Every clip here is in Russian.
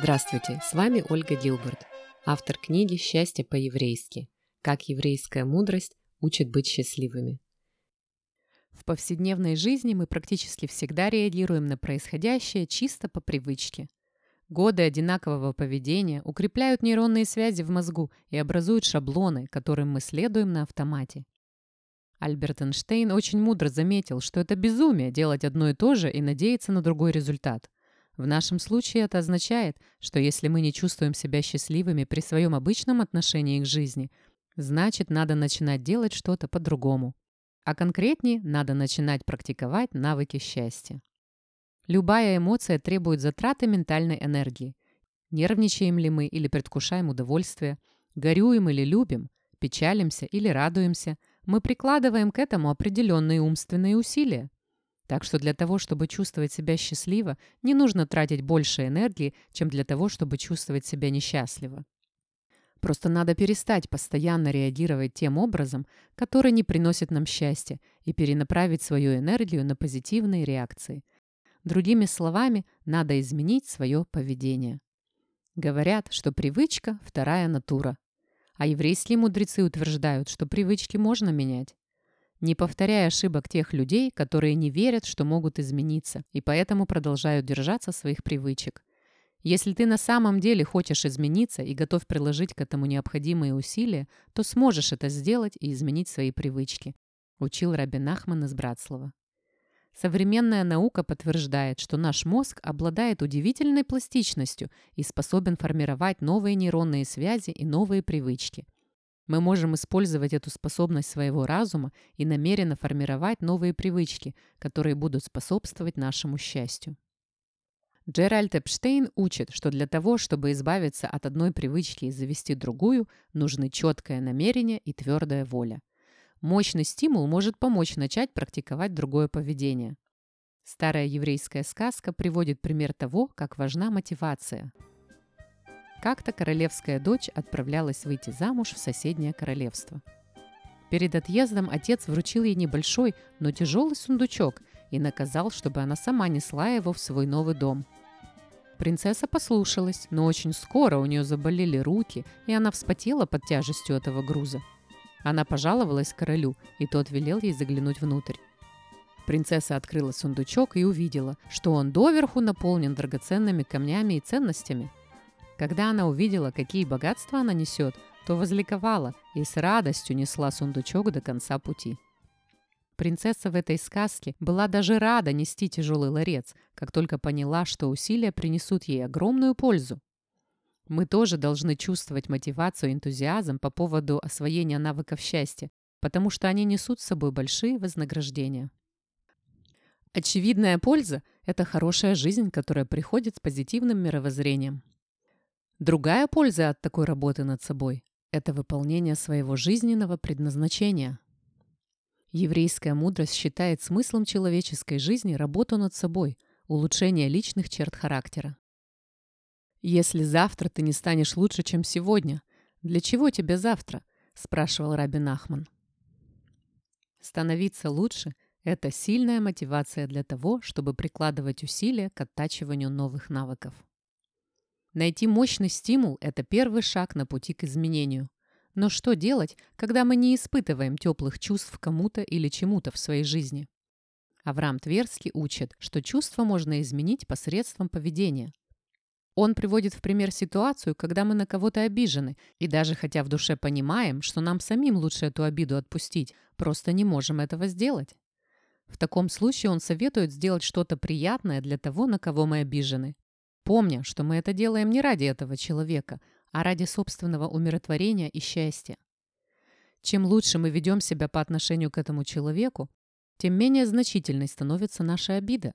Здравствуйте, с вами Ольга Гилберт, автор книги «Счастье по-еврейски. Как еврейская мудрость учит быть счастливыми». В повседневной жизни мы практически всегда реагируем на происходящее чисто по привычке. Годы одинакового поведения укрепляют нейронные связи в мозгу и образуют шаблоны, которым мы следуем на автомате. Альберт Эйнштейн очень мудро заметил, что это безумие делать одно и то же и надеяться на другой результат – в нашем случае это означает, что если мы не чувствуем себя счастливыми при своем обычном отношении к жизни, значит, надо начинать делать что-то по-другому. А конкретнее, надо начинать практиковать навыки счастья. Любая эмоция требует затраты ментальной энергии. Нервничаем ли мы или предвкушаем удовольствие, горюем или любим, печалимся или радуемся, мы прикладываем к этому определенные умственные усилия. Так что для того, чтобы чувствовать себя счастливо, не нужно тратить больше энергии, чем для того, чтобы чувствовать себя несчастливо. Просто надо перестать постоянно реагировать тем образом, который не приносит нам счастья, и перенаправить свою энергию на позитивные реакции. Другими словами, надо изменить свое поведение. Говорят, что привычка – вторая натура. А еврейские мудрецы утверждают, что привычки можно менять. Не повторяй ошибок тех людей, которые не верят, что могут измениться, и поэтому продолжают держаться своих привычек. Если ты на самом деле хочешь измениться и готов приложить к этому необходимые усилия, то сможешь это сделать и изменить свои привычки, учил Рабин Ахман из Братслава. Современная наука подтверждает, что наш мозг обладает удивительной пластичностью и способен формировать новые нейронные связи и новые привычки – мы можем использовать эту способность своего разума и намеренно формировать новые привычки, которые будут способствовать нашему счастью. Джеральд Эпштейн учит, что для того, чтобы избавиться от одной привычки и завести другую, нужны четкое намерение и твердая воля. Мощный стимул может помочь начать практиковать другое поведение. Старая еврейская сказка приводит пример того, как важна мотивация – как-то королевская дочь отправлялась выйти замуж в соседнее королевство. Перед отъездом отец вручил ей небольшой, но тяжелый сундучок и наказал, чтобы она сама несла его в свой новый дом. Принцесса послушалась, но очень скоро у нее заболели руки, и она вспотела под тяжестью этого груза. Она пожаловалась королю, и тот велел ей заглянуть внутрь. Принцесса открыла сундучок и увидела, что он доверху наполнен драгоценными камнями и ценностями – когда она увидела, какие богатства она несет, то возликовала и с радостью несла сундучок до конца пути. Принцесса в этой сказке была даже рада нести тяжелый ларец, как только поняла, что усилия принесут ей огромную пользу. Мы тоже должны чувствовать мотивацию и энтузиазм по поводу освоения навыков счастья, потому что они несут с собой большие вознаграждения. Очевидная польза – это хорошая жизнь, которая приходит с позитивным мировоззрением. Другая польза от такой работы над собой – это выполнение своего жизненного предназначения. Еврейская мудрость считает смыслом человеческой жизни работу над собой, улучшение личных черт характера. «Если завтра ты не станешь лучше, чем сегодня, для чего тебе завтра?» – спрашивал Рабин Ахман. Становиться лучше – это сильная мотивация для того, чтобы прикладывать усилия к оттачиванию новых навыков. Найти мощный стимул – это первый шаг на пути к изменению. Но что делать, когда мы не испытываем теплых чувств кому-то или чему-то в своей жизни? Авраам Тверский учит, что чувства можно изменить посредством поведения. Он приводит в пример ситуацию, когда мы на кого-то обижены, и даже хотя в душе понимаем, что нам самим лучше эту обиду отпустить, просто не можем этого сделать. В таком случае он советует сделать что-то приятное для того, на кого мы обижены, Помня, что мы это делаем не ради этого человека, а ради собственного умиротворения и счастья. Чем лучше мы ведем себя по отношению к этому человеку, тем менее значительной становится наша обида.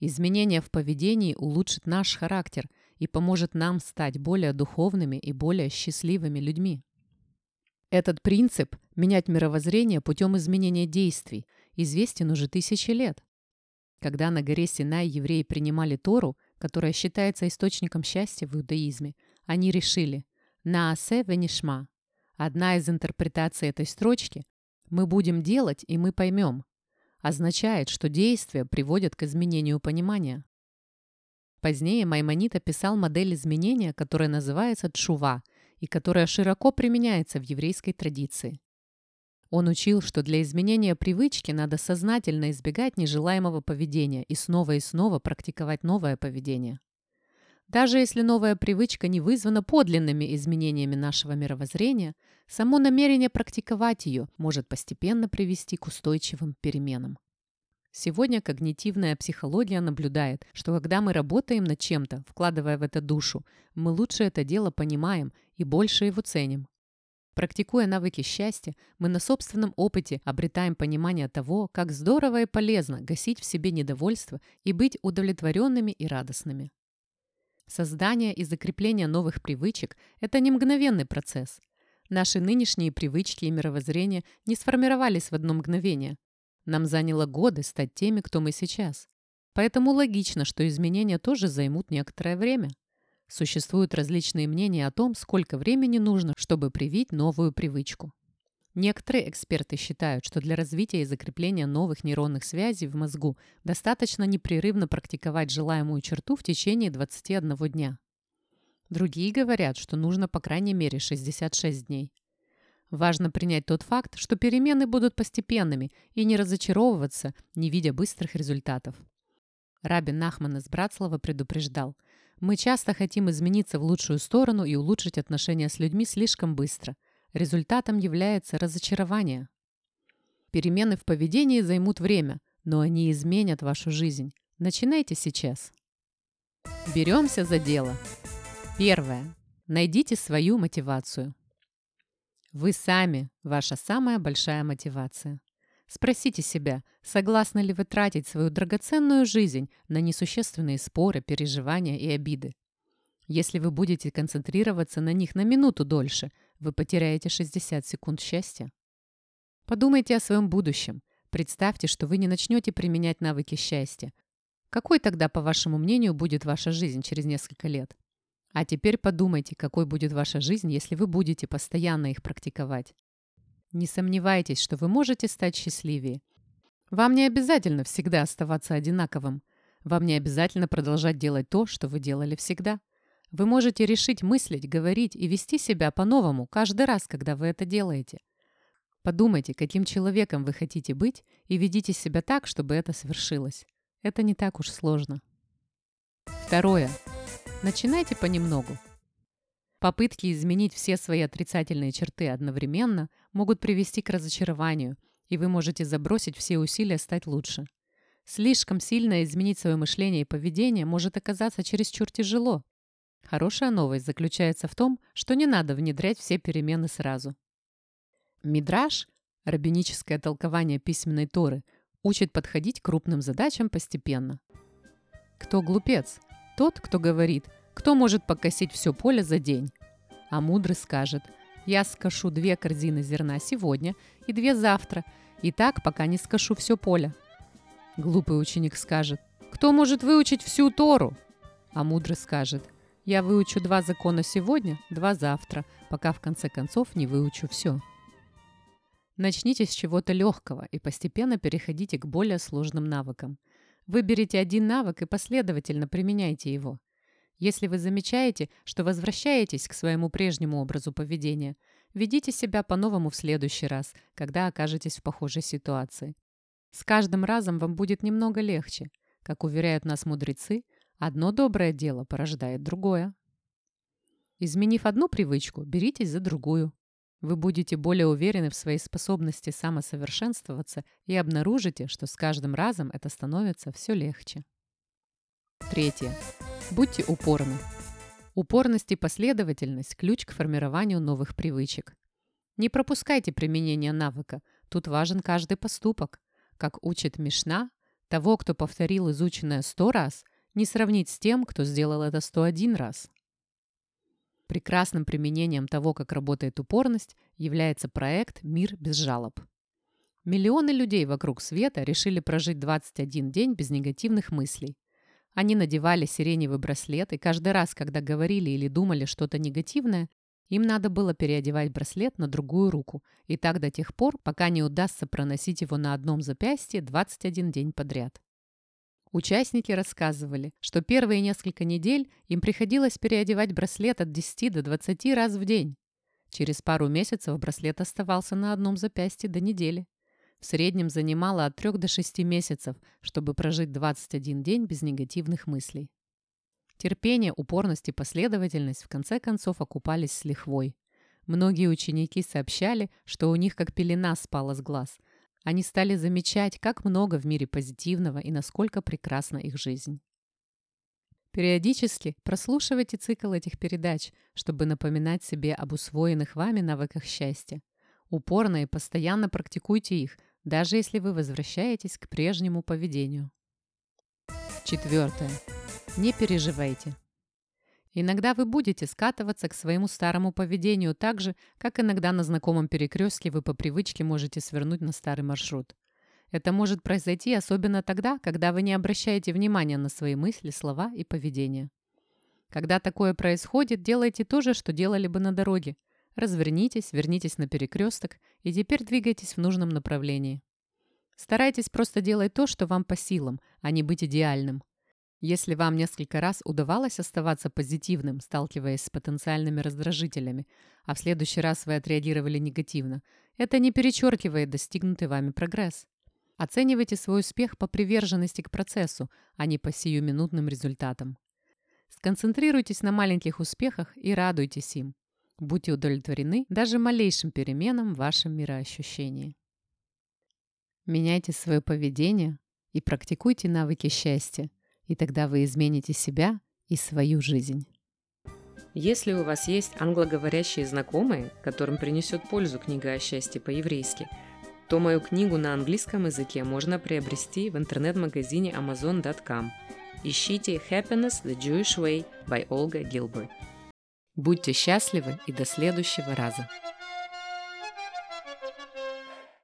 Изменение в поведении улучшит наш характер и поможет нам стать более духовными и более счастливыми людьми. Этот принцип – менять мировоззрение путем изменения действий – известен уже тысячи лет. Когда на горе Синай евреи принимали Тору, которая считается источником счастья в иудаизме, они решили «Наасе венишма». Одна из интерпретаций этой строчки «Мы будем делать, и мы поймем». означает, что действия приводят к изменению понимания. Позднее Маймонит описал модель изменения, которая называется чува и которая широко применяется в еврейской традиции. Он учил, что для изменения привычки надо сознательно избегать нежелаемого поведения и снова и снова практиковать новое поведение. Даже если новая привычка не вызвана подлинными изменениями нашего мировоззрения, само намерение практиковать ее может постепенно привести к устойчивым переменам. Сегодня когнитивная психология наблюдает, что когда мы работаем над чем-то, вкладывая в это душу, мы лучше это дело понимаем и больше его ценим. Практикуя навыки счастья, мы на собственном опыте обретаем понимание того, как здорово и полезно гасить в себе недовольство и быть удовлетворенными и радостными. Создание и закрепление новых привычек – это не мгновенный процесс. Наши нынешние привычки и мировоззрение не сформировались в одно мгновение. Нам заняло годы стать теми, кто мы сейчас. Поэтому логично, что изменения тоже займут некоторое время. Существуют различные мнения о том, сколько времени нужно, чтобы привить новую привычку. Некоторые эксперты считают, что для развития и закрепления новых нейронных связей в мозгу достаточно непрерывно практиковать желаемую черту в течение 21 дня. Другие говорят, что нужно по крайней мере 66 дней. Важно принять тот факт, что перемены будут постепенными и не разочаровываться, не видя быстрых результатов. Рабин Нахман из Братслава предупреждал, «Мы часто хотим измениться в лучшую сторону и улучшить отношения с людьми слишком быстро. Результатом является разочарование. Перемены в поведении займут время, но они изменят вашу жизнь. Начинайте сейчас. Беремся за дело. Первое. Найдите свою мотивацию. Вы сами – ваша самая большая мотивация. Спросите себя, согласны ли вы тратить свою драгоценную жизнь на несущественные споры, переживания и обиды. Если вы будете концентрироваться на них на минуту дольше, вы потеряете 60 секунд счастья. Подумайте о своем будущем. Представьте, что вы не начнете применять навыки счастья. Какой тогда, по вашему мнению, будет ваша жизнь через несколько лет? А теперь подумайте, какой будет ваша жизнь, если вы будете постоянно их практиковать. Не сомневайтесь, что вы можете стать счастливее. Вам не обязательно всегда оставаться одинаковым. Вам не обязательно продолжать делать то, что вы делали всегда. Вы можете решить мыслить, говорить и вести себя по-новому каждый раз, когда вы это делаете. Подумайте, каким человеком вы хотите быть, и ведите себя так, чтобы это свершилось. Это не так уж сложно. Второе. Начинайте понемногу. Попытки изменить все свои отрицательные черты одновременно могут привести к разочарованию, и вы можете забросить все усилия стать лучше. Слишком сильно изменить свое мышление и поведение может оказаться чересчур тяжело. Хорошая новость заключается в том, что не надо внедрять все перемены сразу. Мидраж, раббиническое толкование письменной Торы, учит подходить к крупным задачам постепенно. Кто глупец? Тот, кто говорит, кто может покосить все поле за день. А мудрый скажет, я скошу две корзины зерна сегодня и две завтра, и так, пока не скошу все поле. Глупый ученик скажет, кто может выучить всю Тору? А мудрый скажет, я выучу два закона сегодня, два завтра, пока в конце концов не выучу все. Начните с чего-то легкого и постепенно переходите к более сложным навыкам – Выберите один навык и последовательно применяйте его. Если вы замечаете, что возвращаетесь к своему прежнему образу поведения, ведите себя по-новому в следующий раз, когда окажетесь в похожей ситуации. С каждым разом вам будет немного легче. Как уверяют нас мудрецы, одно доброе дело порождает другое. Изменив одну привычку, беритесь за другую. Вы будете более уверены в своей способности самосовершенствоваться и обнаружите, что с каждым разом это становится все легче. Третье. Будьте упорны. Упорность и последовательность – ключ к формированию новых привычек. Не пропускайте применение навыка, тут важен каждый поступок. Как учит Мишна, того, кто повторил изученное сто раз, не сравнить с тем, кто сделал это 101 раз. Прекрасным применением того, как работает упорность, является проект «Мир без жалоб». Миллионы людей вокруг света решили прожить 21 день без негативных мыслей. Они надевали сиреневый браслет, и каждый раз, когда говорили или думали что-то негативное, Им надо было переодевать браслет на другую руку, и так до тех пор, пока не удастся проносить его на одном запястье 21 день подряд. Участники рассказывали, что первые несколько недель им приходилось переодевать браслет от 10 до 20 раз в день. Через пару месяцев браслет оставался на одном запястье до недели. В среднем занимало от 3 до 6 месяцев, чтобы прожить 21 день без негативных мыслей. Терпение, упорность и последовательность в конце концов окупались с лихвой. Многие ученики сообщали, что у них как пелена спала с глаз. Они стали замечать, как много в мире позитивного и насколько прекрасна их жизнь. Периодически прослушивайте цикл этих передач, чтобы напоминать себе об усвоенных вами навыках счастья. Упорно и постоянно практикуйте их, даже если вы возвращаетесь к прежнему поведению. Четвертое. Не переживайте. Иногда вы будете скатываться к своему старому поведению так же, как иногда на знакомом перекрестке вы по привычке можете свернуть на старый маршрут. Это может произойти особенно тогда, когда вы не обращаете внимания на свои мысли, слова и поведение. Когда такое происходит, делайте то же, что делали бы на дороге. Развернитесь, вернитесь на перекресток и теперь двигайтесь в нужном направлении. Старайтесь просто делать то, что вам по силам, а не быть идеальным. Если вам несколько раз удавалось оставаться позитивным, сталкиваясь с потенциальными раздражителями, а в следующий раз вы отреагировали негативно, это не перечеркивает достигнутый вами прогресс. Оценивайте свой успех по приверженности к процессу, а не по сиюминутным результатам. Сконцентрируйтесь на маленьких успехах и радуйтесь им. Будьте удовлетворены даже малейшим переменам в вашем мироощущении. Меняйте свое поведение и практикуйте навыки счастья – и тогда вы измените себя и свою жизнь. Если у вас есть англоговорящие знакомые, которым принесет пользу книга о счастье по-еврейски, то мою книгу на английском языке можно приобрести в интернет-магазине amazon.com. Ищите Happiness the Jewish Way by Olga Gilbert. Будьте счастливы и до следующего раза!